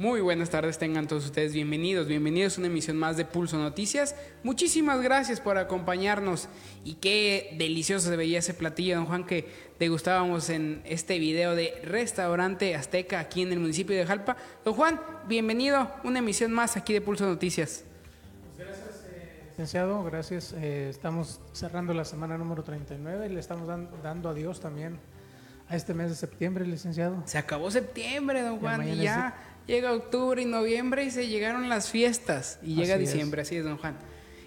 Muy buenas tardes, tengan todos ustedes bienvenidos, bienvenidos a una emisión más de Pulso Noticias. Muchísimas gracias por acompañarnos y qué delicioso se veía ese platillo, don Juan, que degustábamos en este video de Restaurante Azteca aquí en el municipio de Jalpa. Don Juan, bienvenido, una emisión más aquí de Pulso Noticias. Gracias, eh, licenciado, gracias. Eh, estamos cerrando la semana número 39 y le estamos dando adiós también a este mes de septiembre, licenciado. Se acabó septiembre, don Juan, y ya llega octubre y noviembre y se llegaron las fiestas y llega diciembre, así es, don Juan.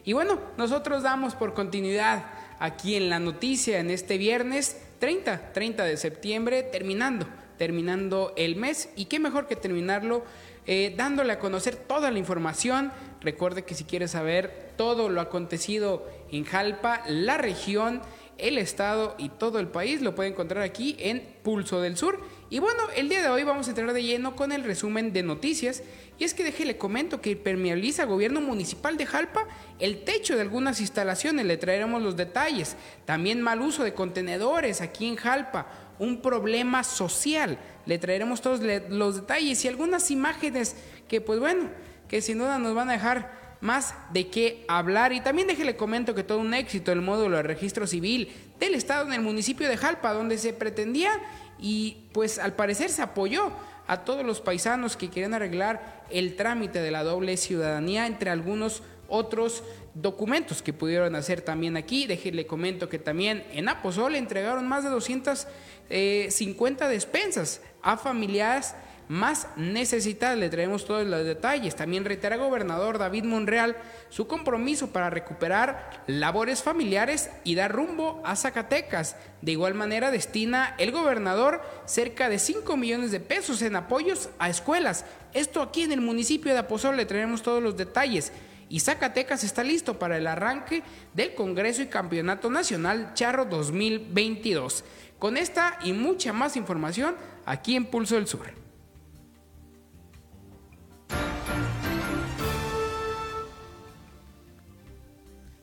Y bueno, nosotros damos por continuidad aquí en la noticia en este viernes 30, 30 de septiembre, terminando, terminando el mes y qué mejor que terminarlo eh, dándole a conocer toda la información. Recuerde que si quiere saber todo lo acontecido en Jalpa, la región, el estado y todo el país lo puede encontrar aquí en Pulso del Sur. Y bueno, el día de hoy vamos a entrar de lleno con el resumen de noticias. Y es que déjele comento que permeabiliza gobierno municipal de Jalpa el techo de algunas instalaciones. Le traeremos los detalles. También mal uso de contenedores aquí en Jalpa. Un problema social. Le traeremos todos los detalles y algunas imágenes que pues bueno, que sin duda nos van a dejar más de qué hablar. Y también déjele comento que todo un éxito el módulo de registro civil del Estado en el municipio de Jalpa, donde se pretendía y pues al parecer se apoyó a todos los paisanos que quieren arreglar el trámite de la doble ciudadanía entre algunos otros documentos que pudieron hacer también aquí. Déjele comento que también en Aposol entregaron más de 250 eh, despensas a familiares más necesitada. Le traemos todos los detalles. También reitera gobernador David Monreal su compromiso para recuperar labores familiares y dar rumbo a Zacatecas. De igual manera destina el gobernador cerca de 5 millones de pesos en apoyos a escuelas. Esto aquí en el municipio de Aposol le traemos todos los detalles. Y Zacatecas está listo para el arranque del Congreso y Campeonato Nacional Charro 2022. Con esta y mucha más información aquí en Pulso del Sur.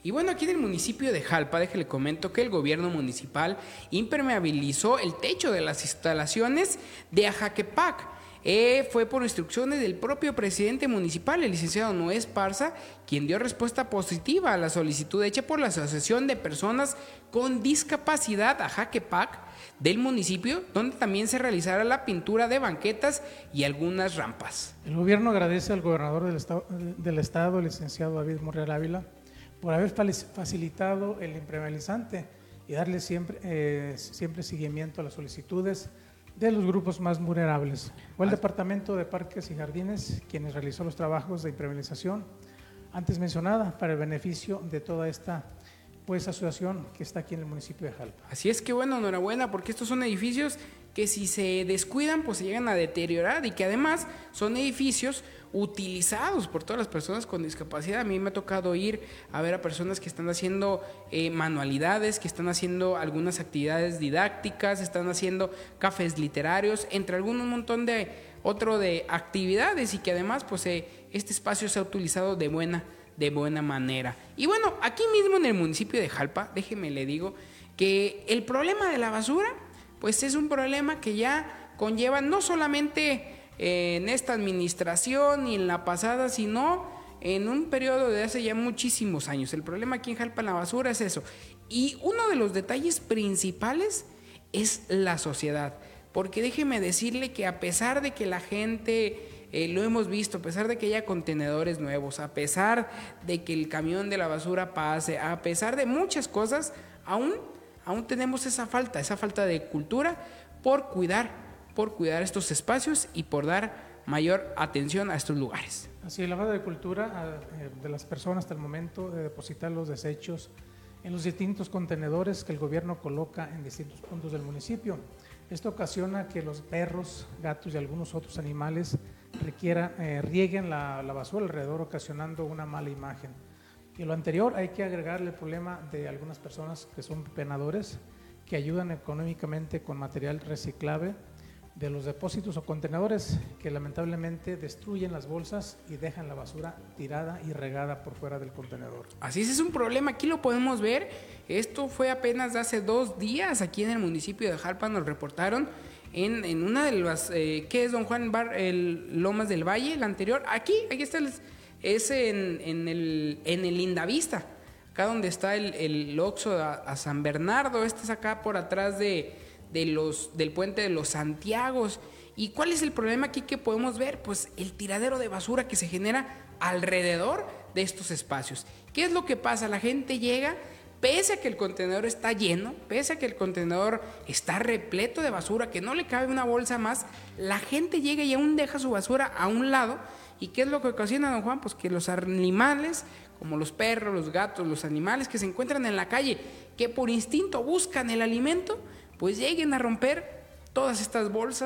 Y bueno, aquí en el municipio de Jalpa, déjale comento que el gobierno municipal impermeabilizó el techo de las instalaciones de Ajaquepac. Eh, fue por instrucciones del propio presidente municipal, el licenciado Noé Esparza, quien dio respuesta positiva a la solicitud hecha por la Asociación de Personas con Discapacidad Ajaquepac del municipio, donde también se realizará la pintura de banquetas y algunas rampas. El gobierno agradece al gobernador del estado, del estado licenciado David Morreal Ávila, por haber facilitado el impermeabilizante y darle siempre, eh, siempre seguimiento a las solicitudes de los grupos más vulnerables. Fue el Departamento de Parques y Jardines quienes realizó los trabajos de impermeabilización antes mencionada para el beneficio de toda esta pues asociación que está aquí en el municipio de Jalpa. Así es que bueno, enhorabuena, porque estos son edificios que si se descuidan pues se llegan a deteriorar y que además son edificios utilizados por todas las personas con discapacidad. A mí me ha tocado ir a ver a personas que están haciendo eh, manualidades, que están haciendo algunas actividades didácticas, están haciendo cafés literarios, entre algún un montón de otro de actividades y que además pues eh, este espacio se ha utilizado de buena de buena manera. Y bueno, aquí mismo en el municipio de Jalpa, déjeme le digo que el problema de la basura pues es un problema que ya conlleva no solamente en esta administración y en la pasada, sino en un periodo de hace ya muchísimos años. El problema aquí en Jalpa en la basura es eso. Y uno de los detalles principales es la sociedad. Porque déjeme decirle que a pesar de que la gente, eh, lo hemos visto, a pesar de que haya contenedores nuevos, a pesar de que el camión de la basura pase, a pesar de muchas cosas, aún, aún tenemos esa falta, esa falta de cultura por cuidar por cuidar estos espacios y por dar mayor atención a estos lugares. Así, la falta de cultura eh, de las personas hasta el momento de depositar los desechos en los distintos contenedores que el gobierno coloca en distintos puntos del municipio. Esto ocasiona que los perros, gatos y algunos otros animales requiera, eh, rieguen la, la, basura alrededor, ocasionando una mala imagen. Y lo anterior hay que agregarle el problema de algunas personas que son penadores, que ayudan económicamente con material reciclable de los depósitos o contenedores que lamentablemente destruyen las bolsas y dejan la basura tirada y regada por fuera del contenedor. Así es, es un problema, aquí lo podemos ver, esto fue apenas hace dos días aquí en el municipio de Jalpa, nos reportaron en, en una de las, eh, ¿qué es Don Juan Bar, el Lomas del Valle, el anterior? Aquí, aquí está, el, es en, en, el, en el Lindavista, acá donde está el, el Oxo a, San Bernardo, este es acá por atrás de, de los, del puente de los Santiagos. ¿Y cuál es el problema aquí que podemos ver? Pues el tiradero de basura que se genera alrededor de estos espacios. ¿Qué es lo que pasa? La gente llega pese a que el contenedor está lleno, pese a que el contenedor está repleto de basura, que no le cabe una bolsa más, la gente llega y aún deja su basura a un lado. ¿Y qué es lo que ocasiona, don Juan? Pues que los animales, como los perros, los gatos, los animales que se encuentran en la calle, que por instinto buscan el alimento, pues lleguen a romper todas estas bolsas.